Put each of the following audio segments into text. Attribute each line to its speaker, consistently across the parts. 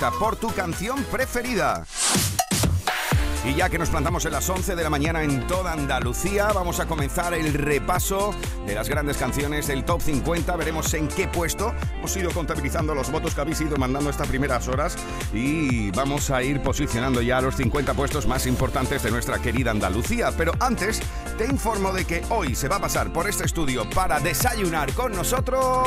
Speaker 1: 50 por tu canción preferida. Y ya que nos plantamos en las 11 de la mañana en toda Andalucía, vamos a comenzar el repaso de las grandes canciones del Top 50. Veremos en qué puesto. Hemos ido contabilizando los votos que habéis ido mandando estas primeras horas y vamos a ir posicionando ya los 50 puestos más importantes de nuestra querida Andalucía. Pero antes, te informo de que hoy se va a pasar por este estudio para desayunar con nosotros.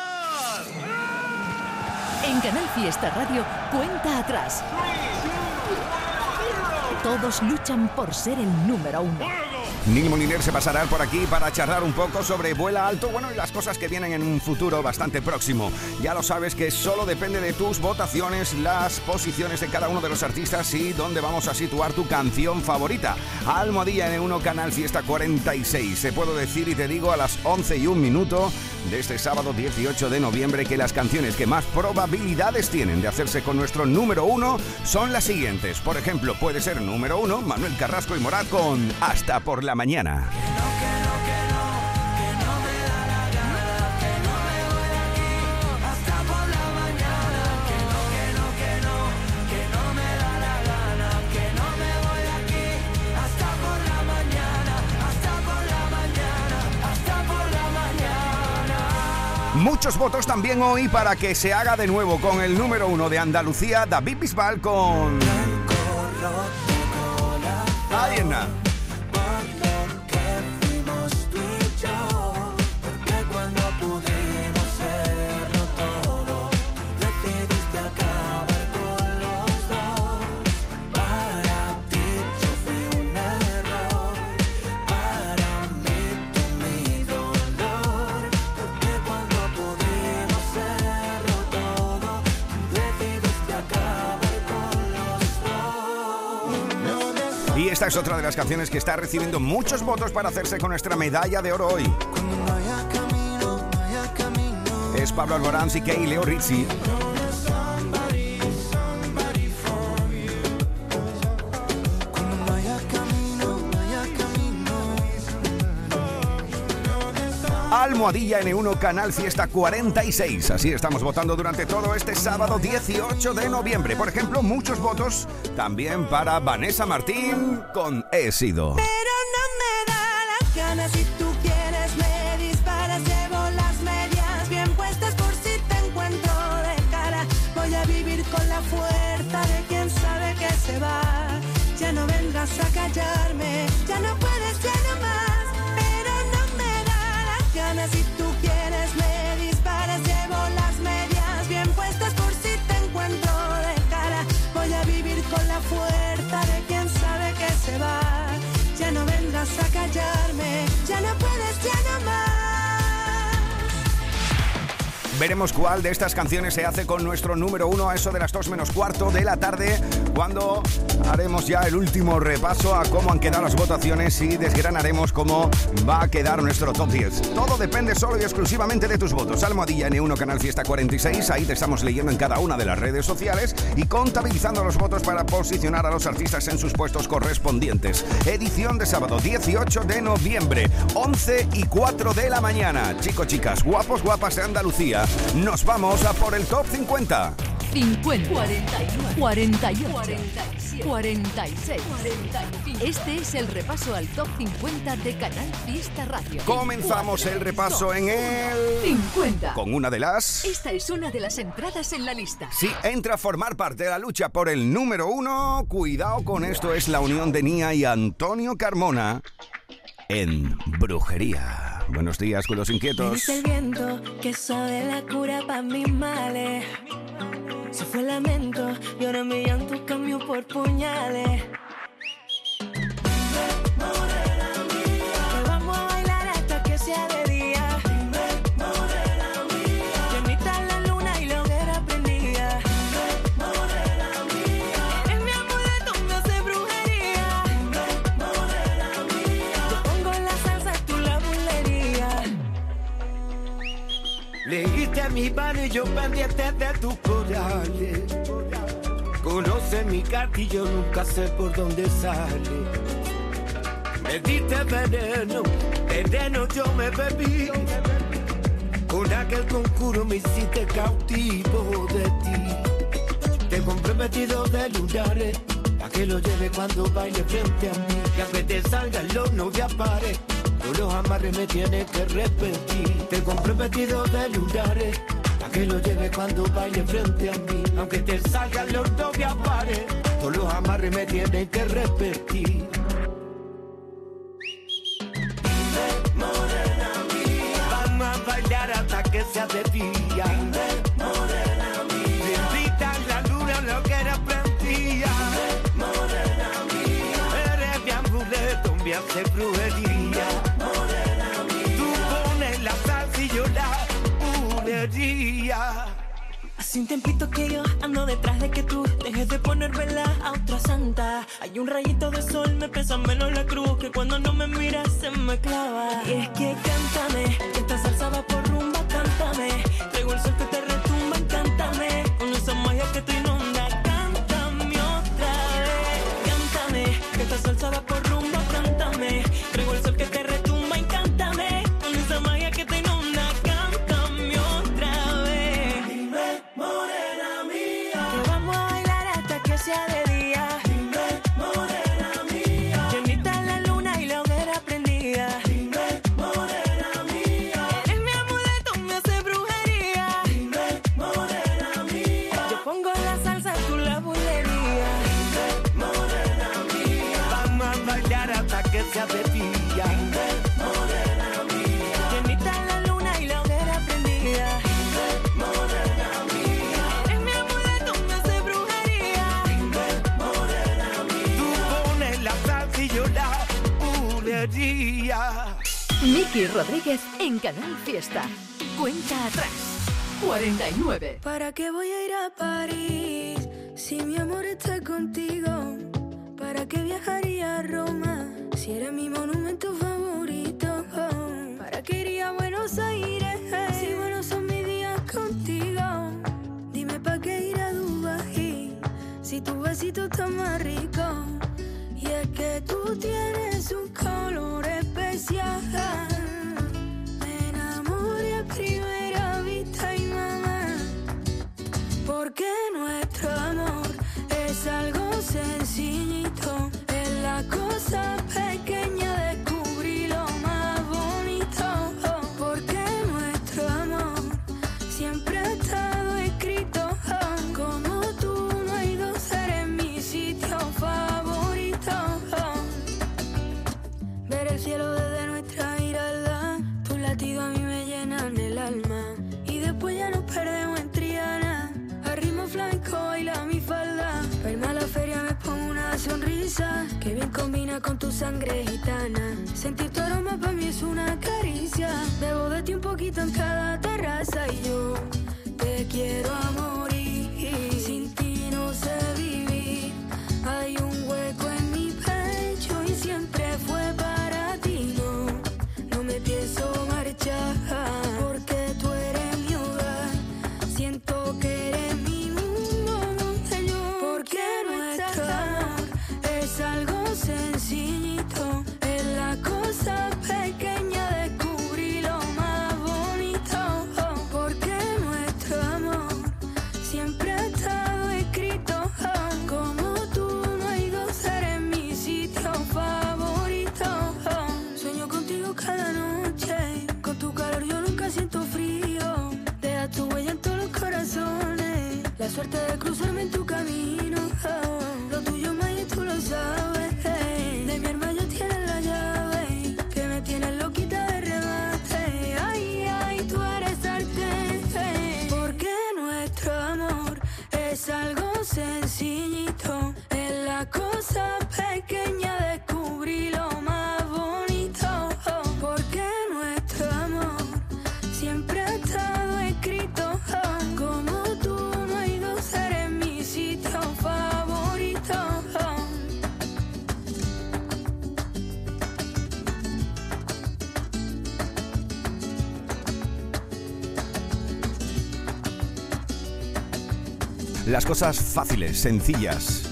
Speaker 2: Canal Fiesta Radio, cuenta atrás. Todos luchan por ser el número uno.
Speaker 1: Neil Moliner se pasará por aquí para charlar un poco sobre vuela alto, bueno, y las cosas que vienen en un futuro bastante próximo. Ya lo sabes que solo depende de tus votaciones, las posiciones de cada uno de los artistas y dónde vamos a situar tu canción favorita. Almohadilla N1 Canal Fiesta 46. Te puedo decir y te digo a las 11 y un minuto de este sábado 18 de noviembre que las canciones que más probabilidades tienen de hacerse con nuestro número uno son las siguientes. Por ejemplo, puede ser número uno Manuel Carrasco y Morat con Hasta por la mañana. Muchos votos también hoy para que se haga de nuevo con el número uno de Andalucía, David Bisbal con... es otra de las canciones que está recibiendo muchos votos para hacerse con nuestra medalla de oro hoy. Es Pablo Alborán, y Leo Rizzi. Almohadilla N1 Canal Fiesta 46. Así estamos votando durante todo este sábado 18 de noviembre. Por ejemplo, muchos votos también para Vanessa Martín con He sido. Veremos cuál de estas canciones se hace con nuestro número uno a eso de las 2 menos cuarto de la tarde, cuando haremos ya el último repaso a cómo han quedado las votaciones y desgranaremos cómo va a quedar nuestro top 10. Todo depende solo y exclusivamente de tus votos. Almohadilla N1 Canal Fiesta 46, ahí te estamos leyendo en cada una de las redes sociales y contabilizando los votos para posicionar a los artistas en sus puestos correspondientes. Edición de sábado 18 de noviembre, 11 y 4 de la mañana. Chicos, chicas, guapos, guapas de Andalucía, nos vamos a por el top 50.
Speaker 2: 50, 41, 48, 47, 46, 45. Este es el repaso al top 50 de Canal Fiesta Radio.
Speaker 1: Comenzamos el repaso en el
Speaker 2: 50.
Speaker 1: con una de las
Speaker 2: Esta es una de las entradas en la lista.
Speaker 1: Si entra a formar parte de la lucha por el número uno, cuidado con esto, es la unión de Nia y Antonio Carmona en Brujería. Buenos días, con los inquietos.
Speaker 3: Eres el viento que sabe la cura pa' mis males. Se fue el lamento y ahora mi llanto cambió por puñales.
Speaker 4: Mi barrio yo pendiente de tus corales. Conoce mi cartillo, nunca sé por dónde sale. Me diste veneno, veneno yo me bebí. Con aquel concurso me hiciste cautivo de ti. Te compré vestido de lunares, pa' que lo lleve cuando baile frente a mí. Que aunque te salgan los novias pares, todos los amarres me tienes que repetir. Te compré de lunares, pa' que lo lleve cuando baile frente a mí. Aunque te salgan los novias pares, todos los amarres me tienes que repetir. Vamos a bailar hasta que sea de día. La bulería.
Speaker 5: Hace un tiempito que yo ando detrás de que tú dejes de poner vela a otra santa. Hay un rayito de sol, me pesa menos la cruz que cuando no me miras se me clava. Y es que cántame, que esta salsa va por rumba, cántame. Traigo el sol que te
Speaker 2: Miki Rodríguez en Canal Fiesta. Cuenta atrás. 49.
Speaker 3: ¿Para qué voy a ir a París si mi amor está contigo? ¿Para qué viajaría a Roma si eres mi monumento favorito? ¿Para qué iría a Buenos Aires si buenos son mis días contigo? Dime ¿para qué ir a Dubai si tu besito está más rico? Y es que tú tienes un una caricia, bebo de ti un poquito en cada terraza y yo te quiero a
Speaker 1: las cosas fáciles, sencillas.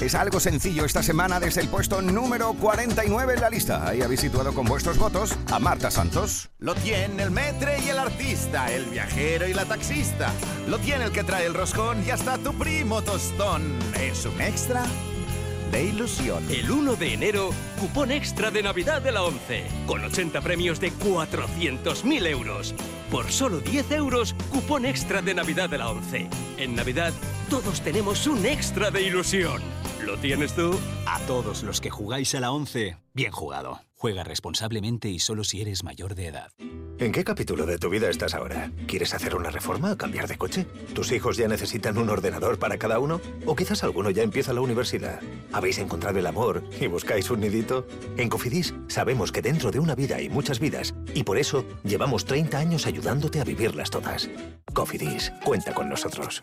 Speaker 1: Es algo sencillo esta semana desde el puesto número 49 en la lista. Ahí habéis situado con vuestros votos a Marta Santos.
Speaker 6: Lo tiene el metre y el artista, el viajero y la taxista. Lo tiene el que trae el roscón y hasta tu primo tostón. Es un extra de ilusión.
Speaker 7: El 1 de enero, cupón extra de Navidad de la 11, con 80 premios de 400.000 euros. Por solo 10 euros, cupón extra de Navidad de la 11. En Navidad, todos tenemos un extra de ilusión. ¿Lo tienes tú?
Speaker 8: A todos los que jugáis a la 11, bien jugado. Juega responsablemente y solo si eres mayor de edad.
Speaker 9: ¿En qué capítulo de tu vida estás ahora? ¿Quieres hacer una reforma o cambiar de coche? ¿Tus hijos ya necesitan un ordenador para cada uno? ¿O quizás alguno ya empieza la universidad? ¿Habéis encontrado el amor y buscáis un nidito? En Cofidis sabemos que dentro de una vida hay muchas vidas y por eso llevamos 30 años ayudándote a vivirlas todas. Cofidis, cuenta con nosotros.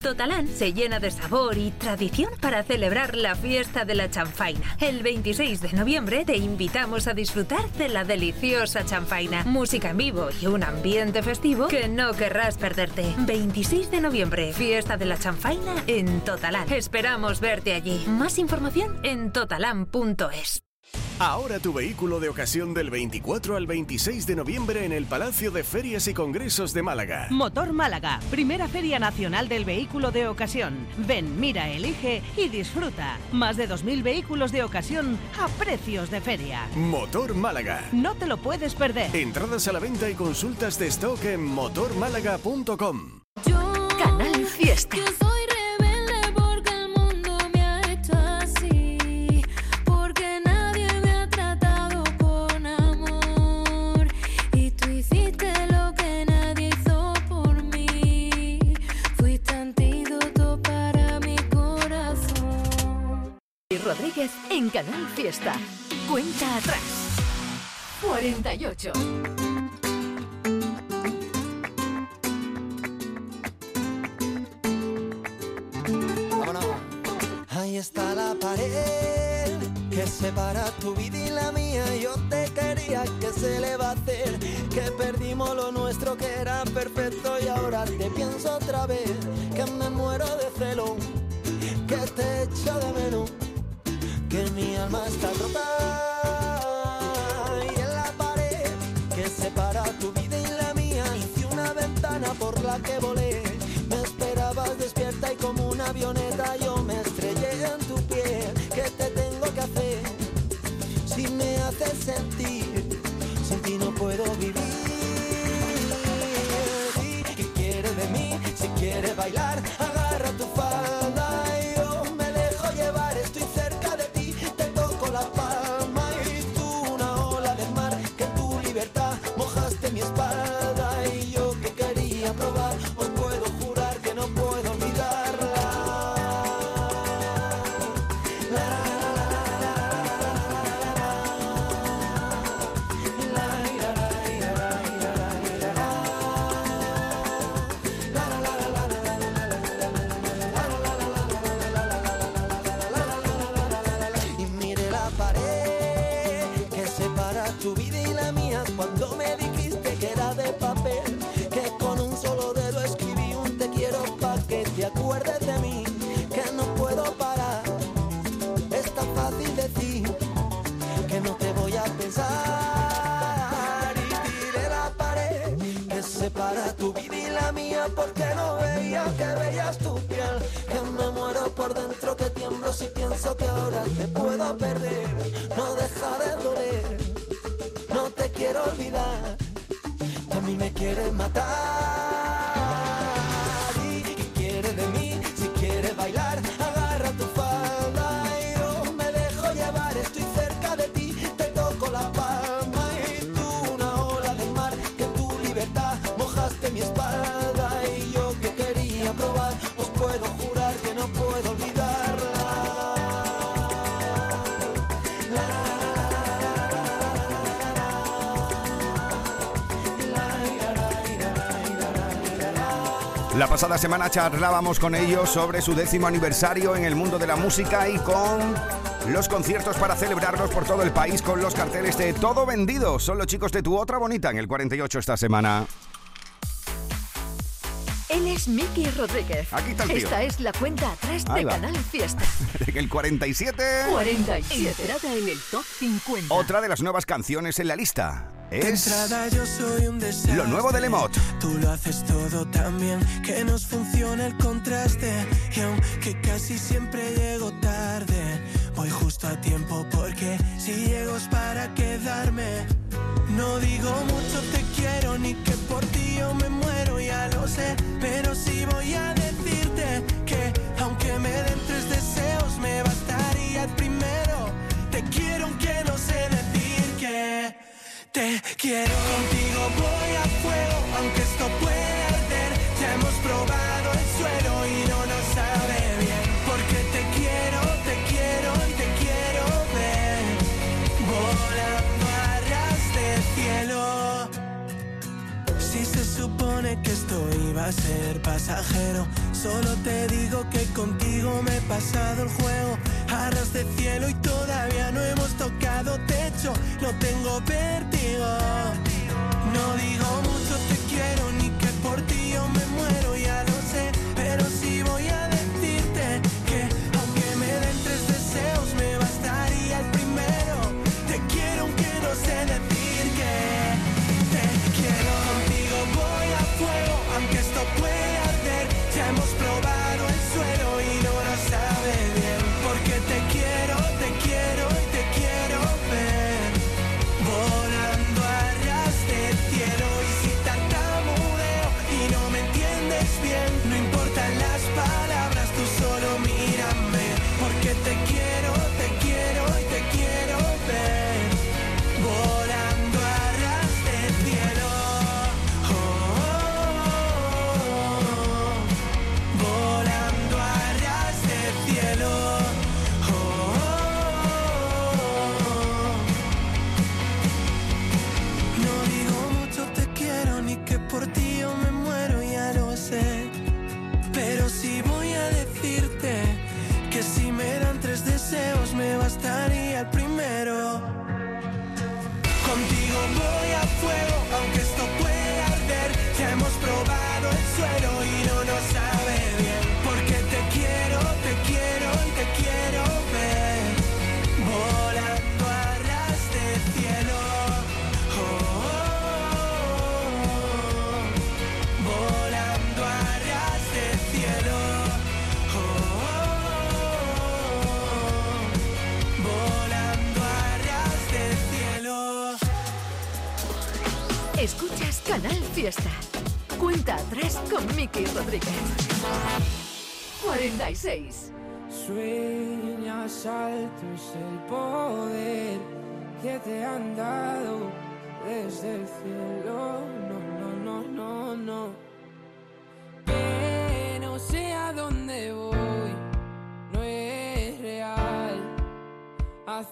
Speaker 10: Totalán se llena de sabor y tradición para celebrar la fiesta de la chanfaina. El 26 de noviembre te invitamos a disfrutar de la deliciosa chanfaina, música en vivo y un ambiente festivo que no querrás perderte. 26 de noviembre, fiesta de la chanfaina en Totalán. Esperamos verte allí. Más información en totalán.es.
Speaker 11: Ahora tu vehículo de ocasión del 24 al 26 de noviembre en el Palacio de Ferias y Congresos de Málaga.
Speaker 12: Motor Málaga, primera feria nacional del vehículo de ocasión. Ven, mira, elige y disfruta. Más de 2.000 vehículos de ocasión a precios de feria.
Speaker 11: Motor Málaga.
Speaker 12: No te lo puedes perder.
Speaker 11: Entradas a la venta y consultas de stock en motormálaga.com.
Speaker 5: Canal Fiesta. Rodríguez en Canal Fiesta. Cuenta atrás. 48.
Speaker 13: Vámonos. Ahí está la pared que separa tu vida y la mía. Yo te quería que se le va a hacer. Que perdimos lo nuestro que era perfecto y ahora te pienso otra vez. Que me muero de celo. Que te echo de menos que mi alma está rota La
Speaker 1: pasada semana charlábamos con ellos sobre su décimo aniversario en el mundo de la música y con los conciertos para celebrarlos por todo el país con los carteles de todo vendido. Son los chicos de tu otra bonita en el 48 esta semana.
Speaker 2: Él es Miki Rodríguez.
Speaker 1: Aquí está el tío.
Speaker 2: Esta es la cuenta atrás
Speaker 1: Ahí
Speaker 2: de
Speaker 1: va.
Speaker 2: Canal Fiesta.
Speaker 1: El 47.
Speaker 2: 47. Entrada en el top 50.
Speaker 1: Otra de las nuevas canciones en la lista. Es
Speaker 14: entrada yo soy un desastre.
Speaker 1: lo nuevo de Lemot.
Speaker 14: Tú lo haces todo tan bien que nos funciona el contraste. Y aunque casi siempre llego tarde, voy justo a tiempo porque si llego es para quedarme. No digo mucho te quiero ni que por ti yo me muero, ya lo sé. Pero sí voy a decirte que aunque me den tres deseos, me bastaría el primero. Te quiero aunque no sé decir que te quiero. Contigo voy a fuego, aunque esto puede arder. Ya hemos probado que esto iba a ser pasajero, solo te digo que contigo me he pasado el juego. A ras de cielo y todavía no hemos tocado techo, no tengo vértigo. No digo mucho te quiero ni que por ti yo me muero,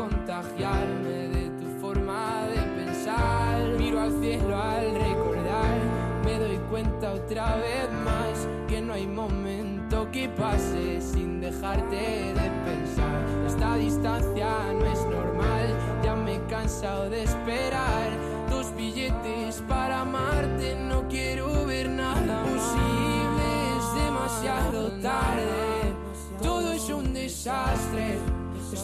Speaker 15: contagiarme de tu forma de pensar. Miro al cielo al recordar, me doy cuenta otra vez más que no hay momento que pase sin dejarte de pensar. Esta distancia no es normal, ya me he cansado de esperar. Dos billetes para amarte, no quiero ver nada posible, es demasiado tarde. Todo es un desastre,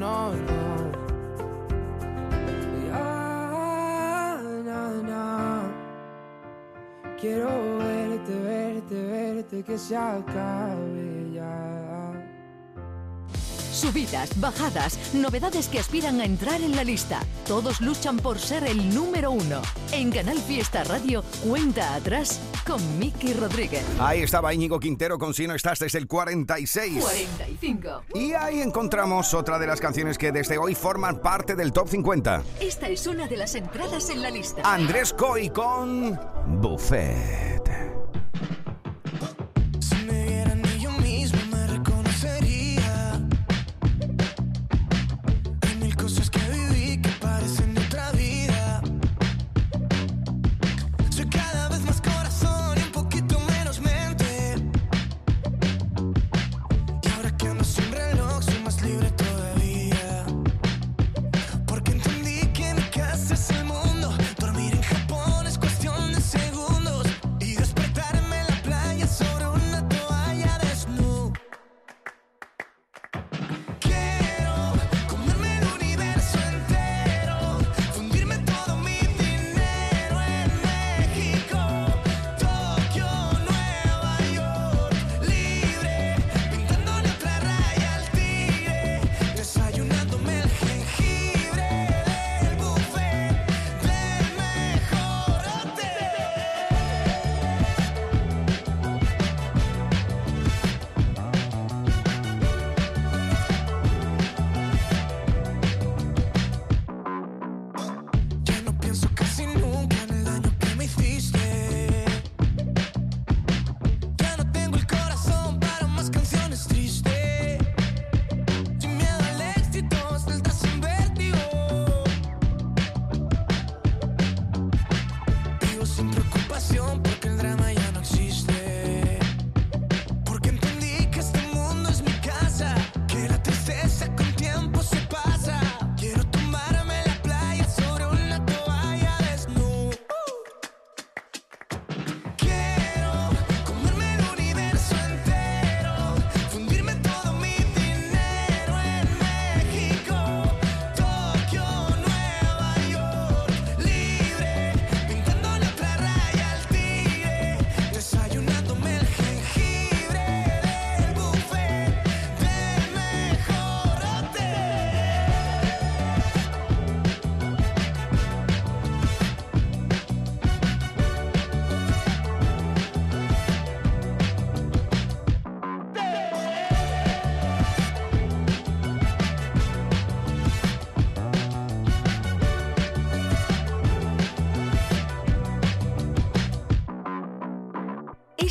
Speaker 15: no, no. Ya. Quiero verte, verte, verte, que se acabe ya.
Speaker 2: Subidas, bajadas, novedades que aspiran a entrar en la lista. Todos luchan por ser el número uno. En Canal Fiesta Radio, cuenta atrás con Miki Rodríguez.
Speaker 1: Ahí estaba Íñigo Quintero con Si no estás desde el 46.
Speaker 2: 45.
Speaker 1: Y ahí encontramos otra de las canciones que desde hoy forman parte del top 50.
Speaker 2: Esta es una de las entradas en la lista.
Speaker 1: Andrés Coy con Buffet.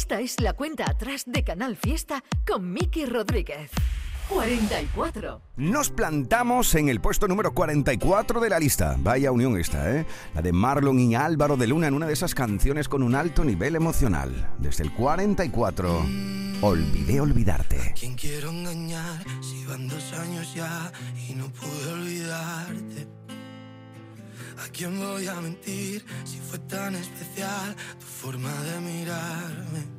Speaker 2: Esta es la cuenta atrás de Canal Fiesta con Miki Rodríguez. 44.
Speaker 1: Nos plantamos en el puesto número 44 de la lista. Vaya unión esta, ¿eh? La de Marlon y Álvaro de Luna en una de esas canciones con un alto nivel emocional. Desde el 44, Olvidé olvidarte.
Speaker 14: ¿Quién quiero engañar si van dos años ya y no pude olvidarte? ¿A quién voy a mentir si fue tan especial tu forma de mirarme?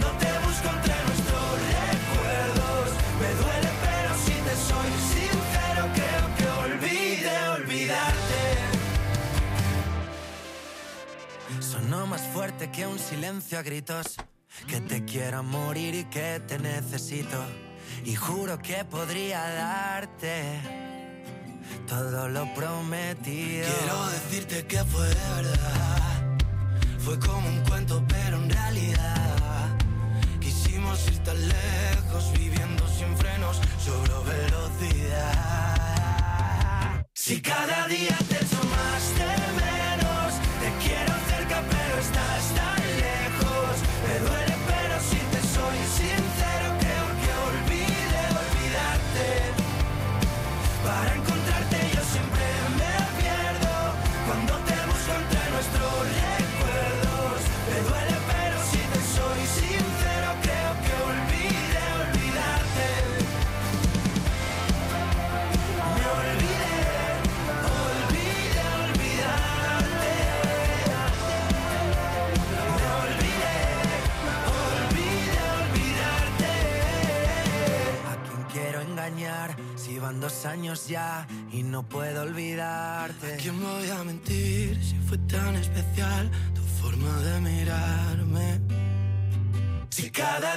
Speaker 13: No te busco entre nuestros recuerdos. Me duele, pero si te soy sincero, creo
Speaker 16: que olvide olvidarte. Sono más fuerte que un silencio a gritos. Que te quiero morir y que te necesito. Y juro que podría darte todo lo prometido.
Speaker 13: Quiero decirte que fue de verdad. Fue como un cuento, pero en realidad quisimos ir tan lejos, viviendo sin frenos, sobre velocidad. Si cada día te echo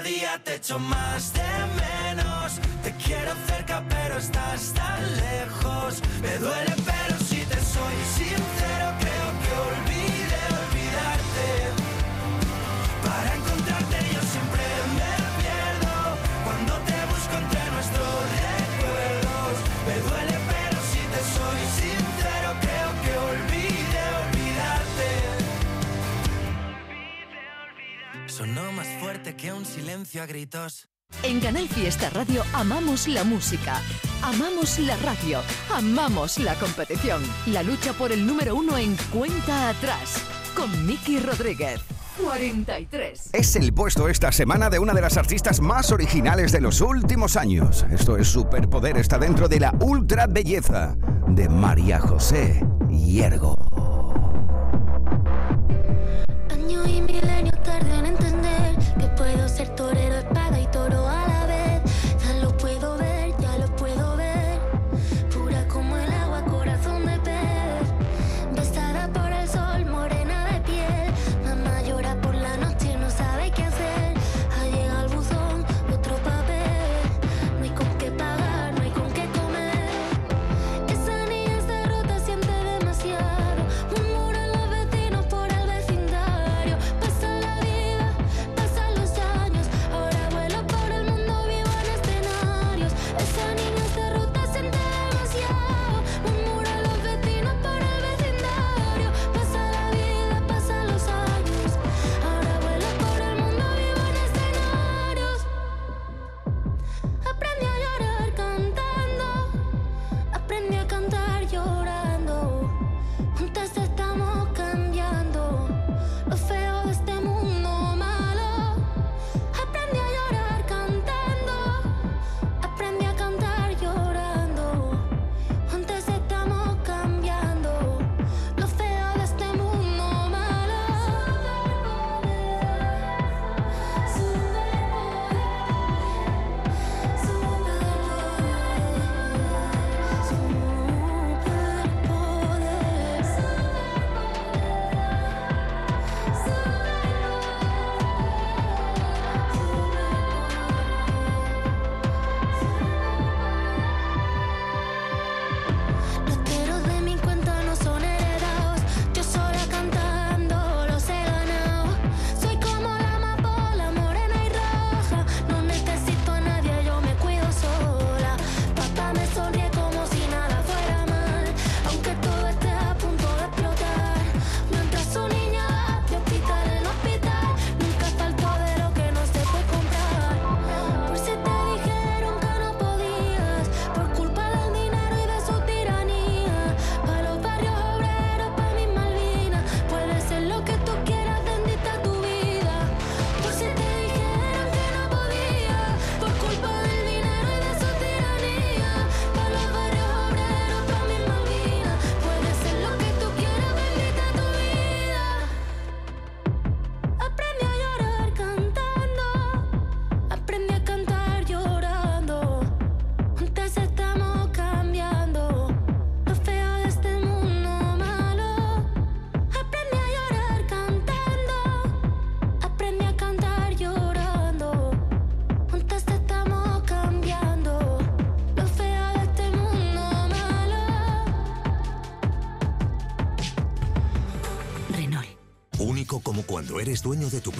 Speaker 13: día te echo más de menos, te quiero cerca pero estás tan lejos. Me duele pero si te soy sincero
Speaker 16: fuerte que un silencio a gritos.
Speaker 2: En Canal Fiesta Radio amamos la música, amamos la radio, amamos la competición. La lucha por el número uno en cuenta atrás con Miki Rodríguez. 43.
Speaker 17: Es el puesto esta semana de una de las artistas más originales de los últimos años. Esto es Superpoder, está dentro de la ultra belleza de María José Hiergo.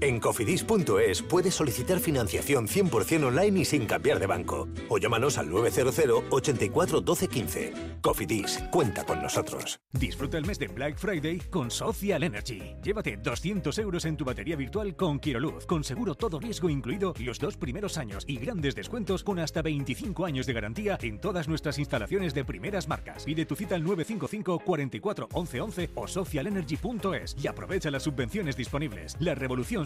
Speaker 18: En cofidis.es puedes solicitar financiación 100% online y sin cambiar de banco. O llámanos al 900 84 12 15. Cofidis, cuenta con nosotros.
Speaker 19: Disfruta el mes de Black Friday con Social Energy. Llévate 200 euros en tu batería virtual con Quiroluz, con seguro todo riesgo incluido los dos primeros años y grandes descuentos con hasta 25 años de garantía en todas nuestras instalaciones de primeras marcas. Pide tu cita al 955 44 11 11 o socialenergy.es y aprovecha las subvenciones disponibles. La revolución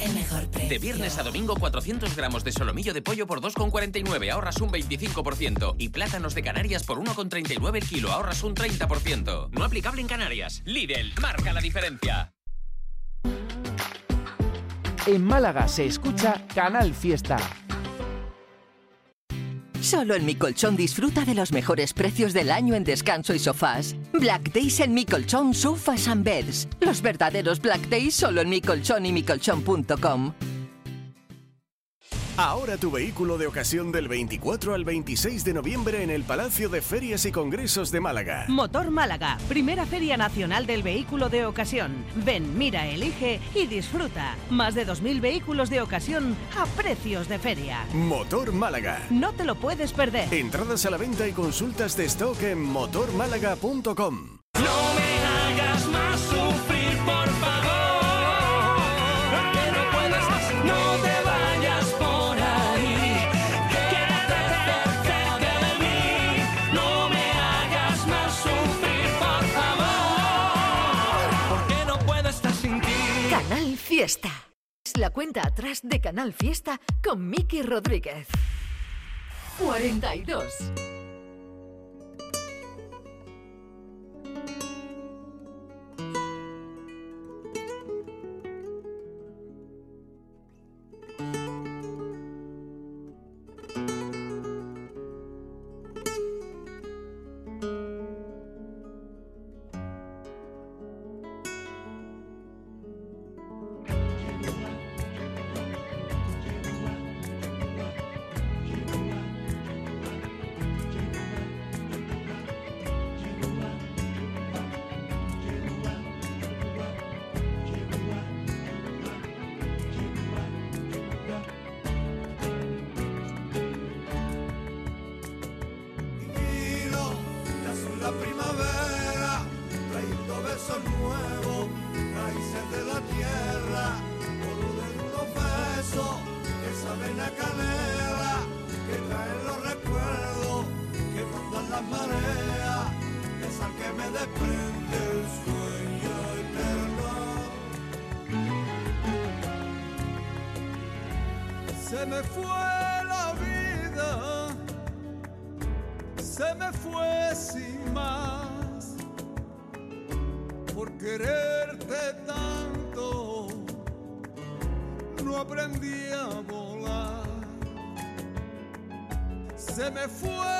Speaker 5: el mejor precio.
Speaker 20: De viernes a domingo, 400 gramos de solomillo de pollo por 2,49, ahorras un 25%. Y plátanos de Canarias por 1,39 el kilo, ahorras un 30%. No aplicable en Canarias. Lidl, marca la diferencia.
Speaker 21: En Málaga se escucha Canal Fiesta.
Speaker 22: Solo en Mi Colchón disfruta de los mejores precios del año en descanso y sofás. Black Days en Mi Colchón Sofas and Beds. Los verdaderos Black Days solo en Mi Colchón y micolchón.com.
Speaker 11: Ahora tu vehículo de ocasión del 24 al 26 de noviembre en el Palacio de Ferias y Congresos de Málaga.
Speaker 12: Motor Málaga, primera feria nacional del vehículo de ocasión. Ven, mira, elige y disfruta. Más de 2.000 vehículos de ocasión a precios de feria.
Speaker 11: Motor Málaga.
Speaker 12: No te lo puedes perder.
Speaker 11: Entradas a la venta y consultas de stock en motormálaga.com.
Speaker 23: No me hagas más sufrir, por favor.
Speaker 22: Fiesta. Es la cuenta atrás de Canal Fiesta con Miki Rodríguez. 42.
Speaker 23: Se me fue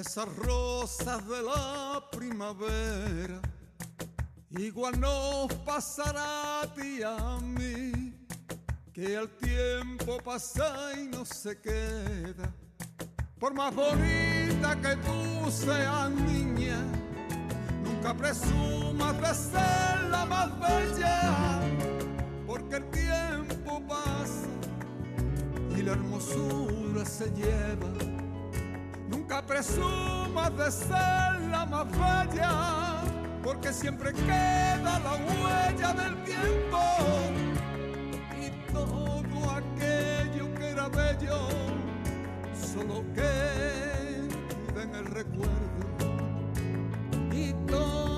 Speaker 23: esas rosas de la primavera. Igual nos pasará a ti a mí, que el tiempo pasa y no se queda. Por más bonita que tú seas niña, nunca presumas de ser la más bella, porque el tiempo pasa y cuya hermosura se lleva. Nunca presumas de ser la más bella, porque siempre queda la huella del tiempo. Y todo aquello que era bello solo queda en el recuerdo. Y todo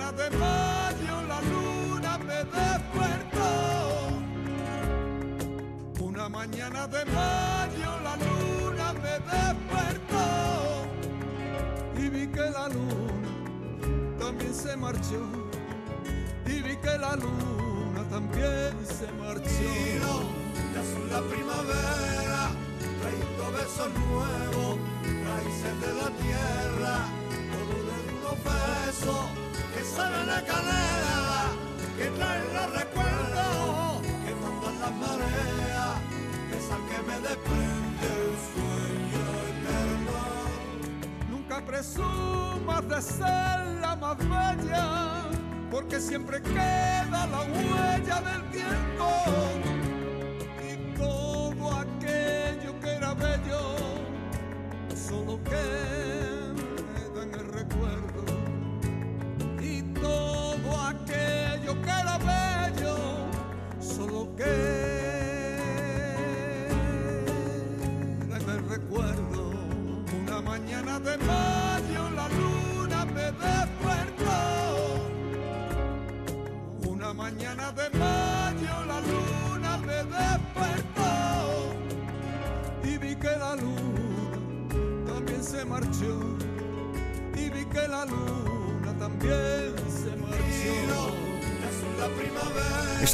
Speaker 23: Una mañana de mayo la luna me despertó. Una mañana de mayo la luna me despertó y vi que la luna también se marchó y vi que la luna también se marchó.
Speaker 24: Ya son la primavera, trayendo besos nuevos, raíces de la tierra, colores de unos que saben a canela, que traen los recuerdos, que mandan las mareas, besas que me desprende el sueño eterno.
Speaker 23: Nunca presumas de ser la más bella, porque siempre queda la huella del tiempo y todo aquello que era bello solo queda en el recuerdo y todo aquello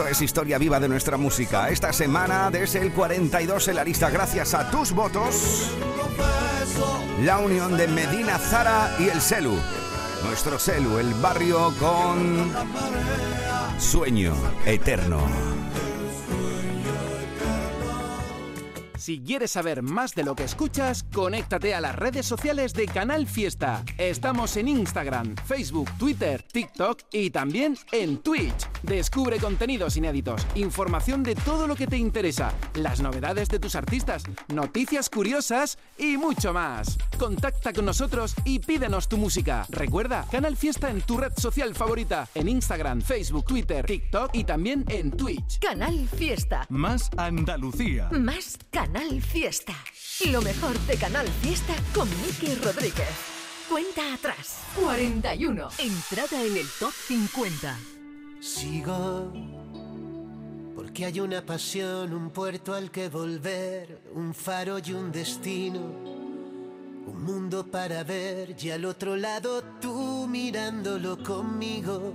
Speaker 1: Es historia viva de nuestra música. Esta semana, desde el 42 en la lista, gracias a tus votos, la unión de Medina Zara y el Celu. Nuestro Celu, el barrio con sueño eterno.
Speaker 21: Si quieres saber más de lo que escuchas, conéctate a las redes sociales de Canal Fiesta. Estamos en Instagram, Facebook, Twitter, TikTok y también en Twitch. Descubre contenidos inéditos, información de todo lo que te interesa, las novedades de tus artistas, noticias curiosas y mucho más. Contacta con nosotros y pídenos tu música. Recuerda, Canal Fiesta en tu red social favorita, en Instagram, Facebook, Twitter, TikTok y también en Twitch.
Speaker 2: Canal Fiesta.
Speaker 19: Más Andalucía.
Speaker 2: Más Canal Fiesta. Lo mejor de Canal Fiesta con Miki Rodríguez. Cuenta atrás. 41. Entrada en el top 50.
Speaker 25: Sigo porque hay una pasión, un puerto al que volver, un faro y un destino, un mundo para ver y al otro lado tú mirándolo conmigo.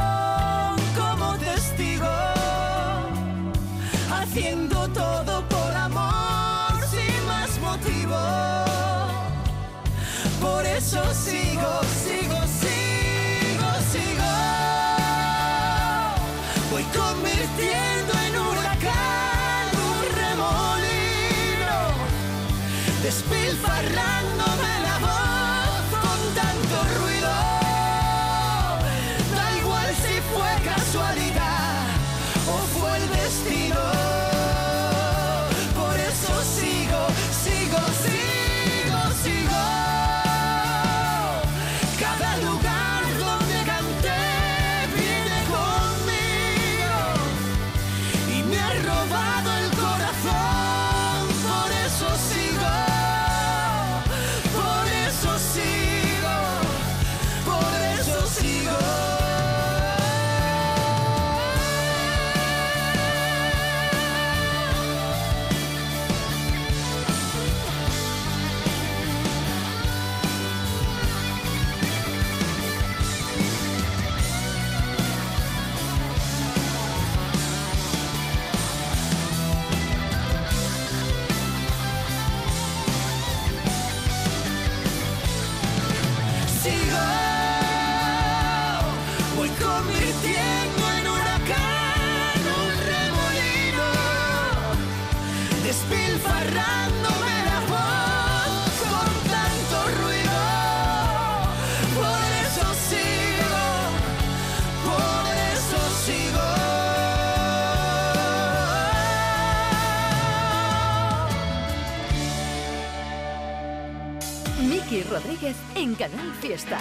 Speaker 2: Canal Fiesta.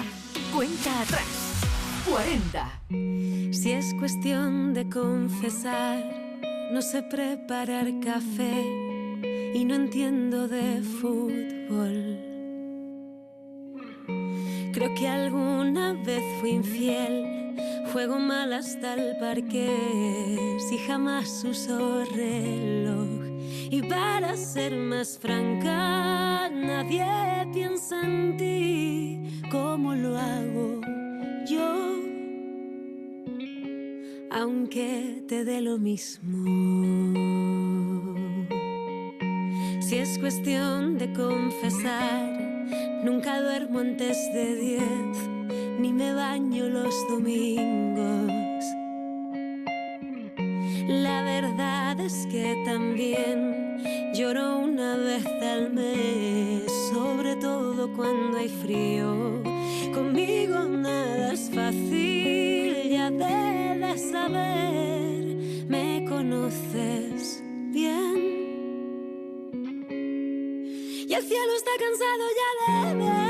Speaker 2: Cuenta atrás. 40.
Speaker 5: Si es cuestión de confesar, no sé preparar café y no entiendo de fútbol. Creo que alguna vez fui infiel, juego mal hasta el parque, si jamás uso reloj. Y para ser más franca, nadie piensa en ti como lo hago yo aunque te dé lo mismo. Si es cuestión de confesar, nunca duermo antes de diez, ni me baño los domingos. Que también lloro una vez al mes, sobre todo cuando hay frío. Conmigo nada es fácil, ya debes saber, me conoces bien. Y el cielo está cansado ya de ver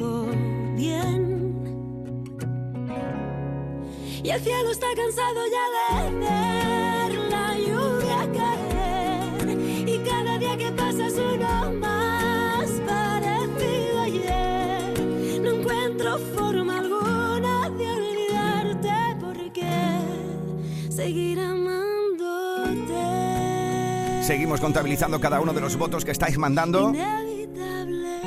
Speaker 5: Y el cielo está cansado ya de ver la lluvia caer. Y cada día que pasa es uno más parecido ayer. No encuentro forma alguna de olvidarte porque seguir amándote.
Speaker 1: Seguimos contabilizando cada uno de los votos que estáis mandando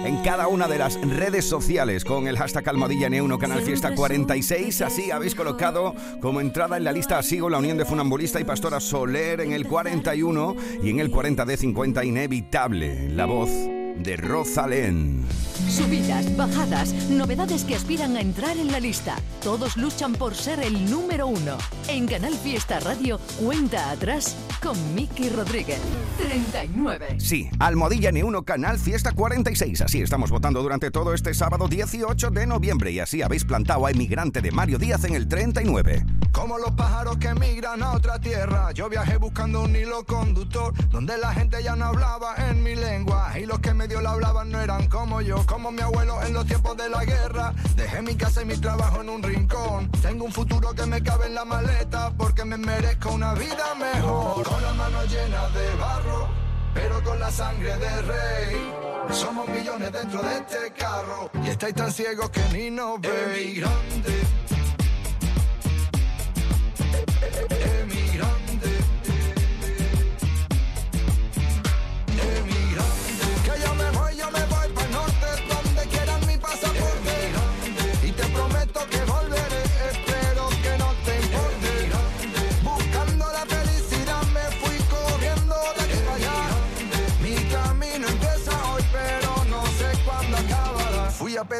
Speaker 1: en cada una de las redes sociales con el hashtag Almohadilla N1 Canal Fiesta 46. Así habéis colocado como entrada en la lista Sigo la Unión de Funambulista y Pastora Soler en el 41 y en el 40 de 50 Inevitable. La voz de Rosalén.
Speaker 2: Subidas, bajadas, novedades que aspiran a entrar en la lista. Todos luchan por ser el número uno. En Canal Fiesta Radio, cuenta atrás con Miki Rodríguez. 39.
Speaker 1: Sí, Almohadilla N1 Canal Fiesta 46. Así estamos votando durante todo este sábado 18 de noviembre y así habéis plantado a Emigrante de Mario Díaz en el 39.
Speaker 26: Como los pájaros que emigran a otra tierra, yo viajé buscando un hilo conductor donde la gente ya no hablaba en mi lengua y los que medio la hablaban no eran como yo, como mi abuelo en los tiempos de la guerra. Dejé mi casa y mi trabajo en un rincón. Tengo un futuro que me cabe en la maleta porque me merezco una vida mejor. Con las manos llenas de barro, pero con la sangre de rey. Somos millones dentro de este carro y estáis tan ciegos que ni nos veis. Emigrante. Emigrante.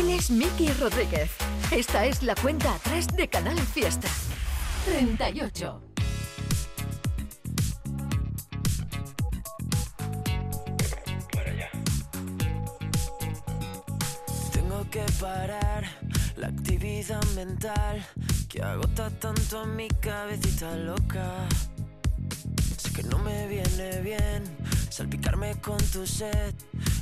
Speaker 2: Él es Miki Rodríguez. Esta es la cuenta atrás de Canal Fiesta. 38.
Speaker 16: Tengo que parar la actividad mental que agota tanto a mi cabecita loca. Sé que no me viene bien salpicarme con tu sed.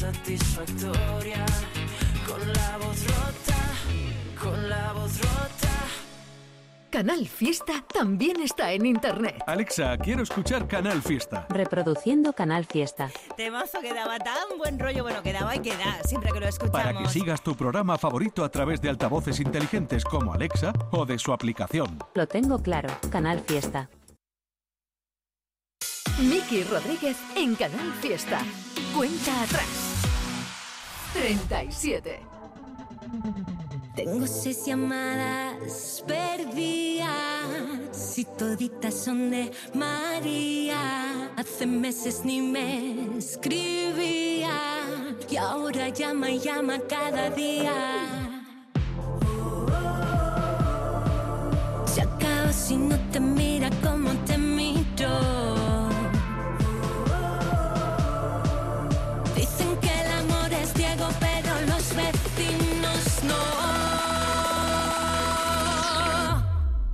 Speaker 16: satisfactoria, con la voz rota, con la voz rota.
Speaker 2: Canal Fiesta también está en internet.
Speaker 27: Alexa, quiero escuchar Canal Fiesta.
Speaker 28: Reproduciendo Canal Fiesta.
Speaker 29: Temazo que daba tan buen rollo, bueno, quedaba y que da, siempre que lo escuchamos.
Speaker 27: Para que sigas tu programa favorito a través de altavoces inteligentes como Alexa o de su aplicación.
Speaker 28: Lo tengo claro, Canal Fiesta.
Speaker 2: Miki Rodríguez en Canal Fiesta. Cuenta atrás. 37.
Speaker 5: Tengo seis llamadas perdidas y toditas son de María. Hace meses ni me escribía y ahora llama y llama cada día. Se acaba si no te mira como te miro.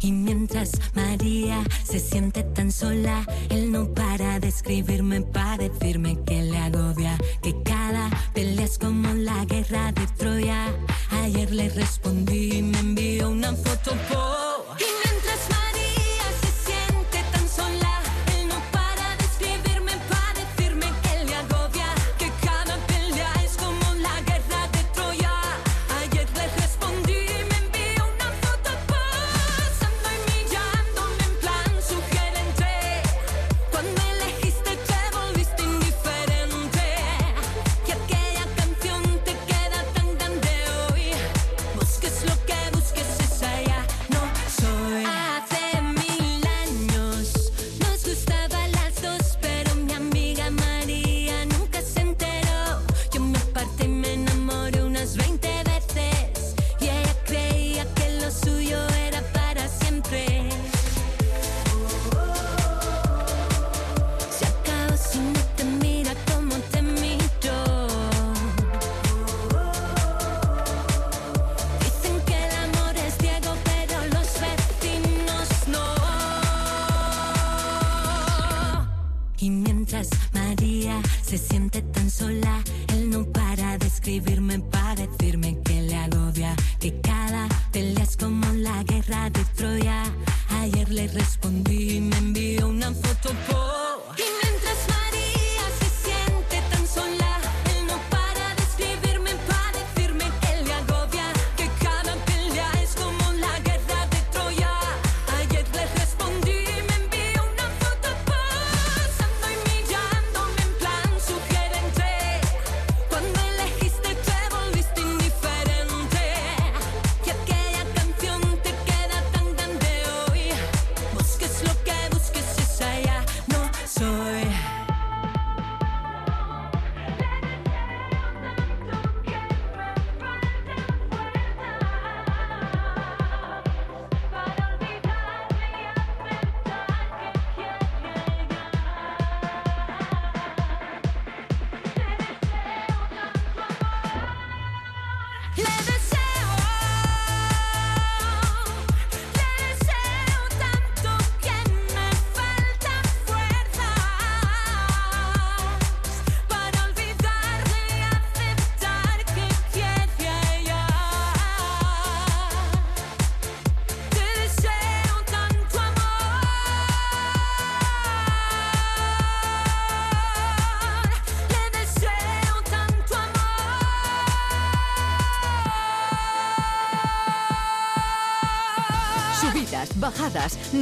Speaker 5: Y mientras María se siente tan sola, él no para de escribirme para decirme que le agobia, que cada pelea es como la guerra de Troya. Ayer le respondí y me envió una foto. po.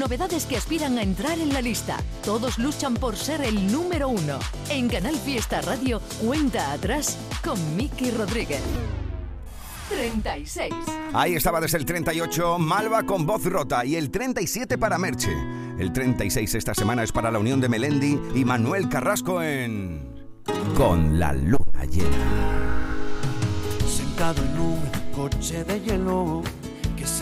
Speaker 2: Novedades que aspiran a entrar en la lista. Todos luchan por ser el número uno. En Canal Fiesta Radio, cuenta atrás con Miki Rodríguez. 36.
Speaker 1: Ahí estaba desde el 38 Malva con voz rota y el 37 para Merche. El 36 esta semana es para la unión de Melendi y Manuel Carrasco en Con la luna llena.
Speaker 30: Sentado en un coche de hielo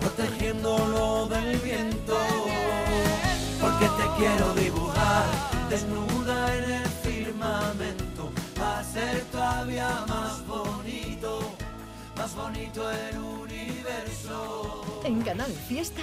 Speaker 13: protegiéndolo del viento. Porque te quiero dibujar desnuda en el firmamento, hacer todavía más bonito, más bonito el universo.
Speaker 2: En Canal Fiesta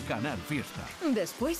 Speaker 27: Canal Fiesta.
Speaker 2: Después,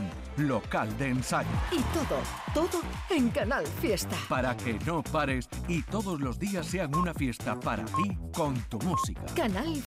Speaker 27: con Local de Ensayo.
Speaker 2: Y todo, todo en Canal Fiesta.
Speaker 27: Para que no pares y todos los días sean una fiesta para ti con tu música.
Speaker 2: Canal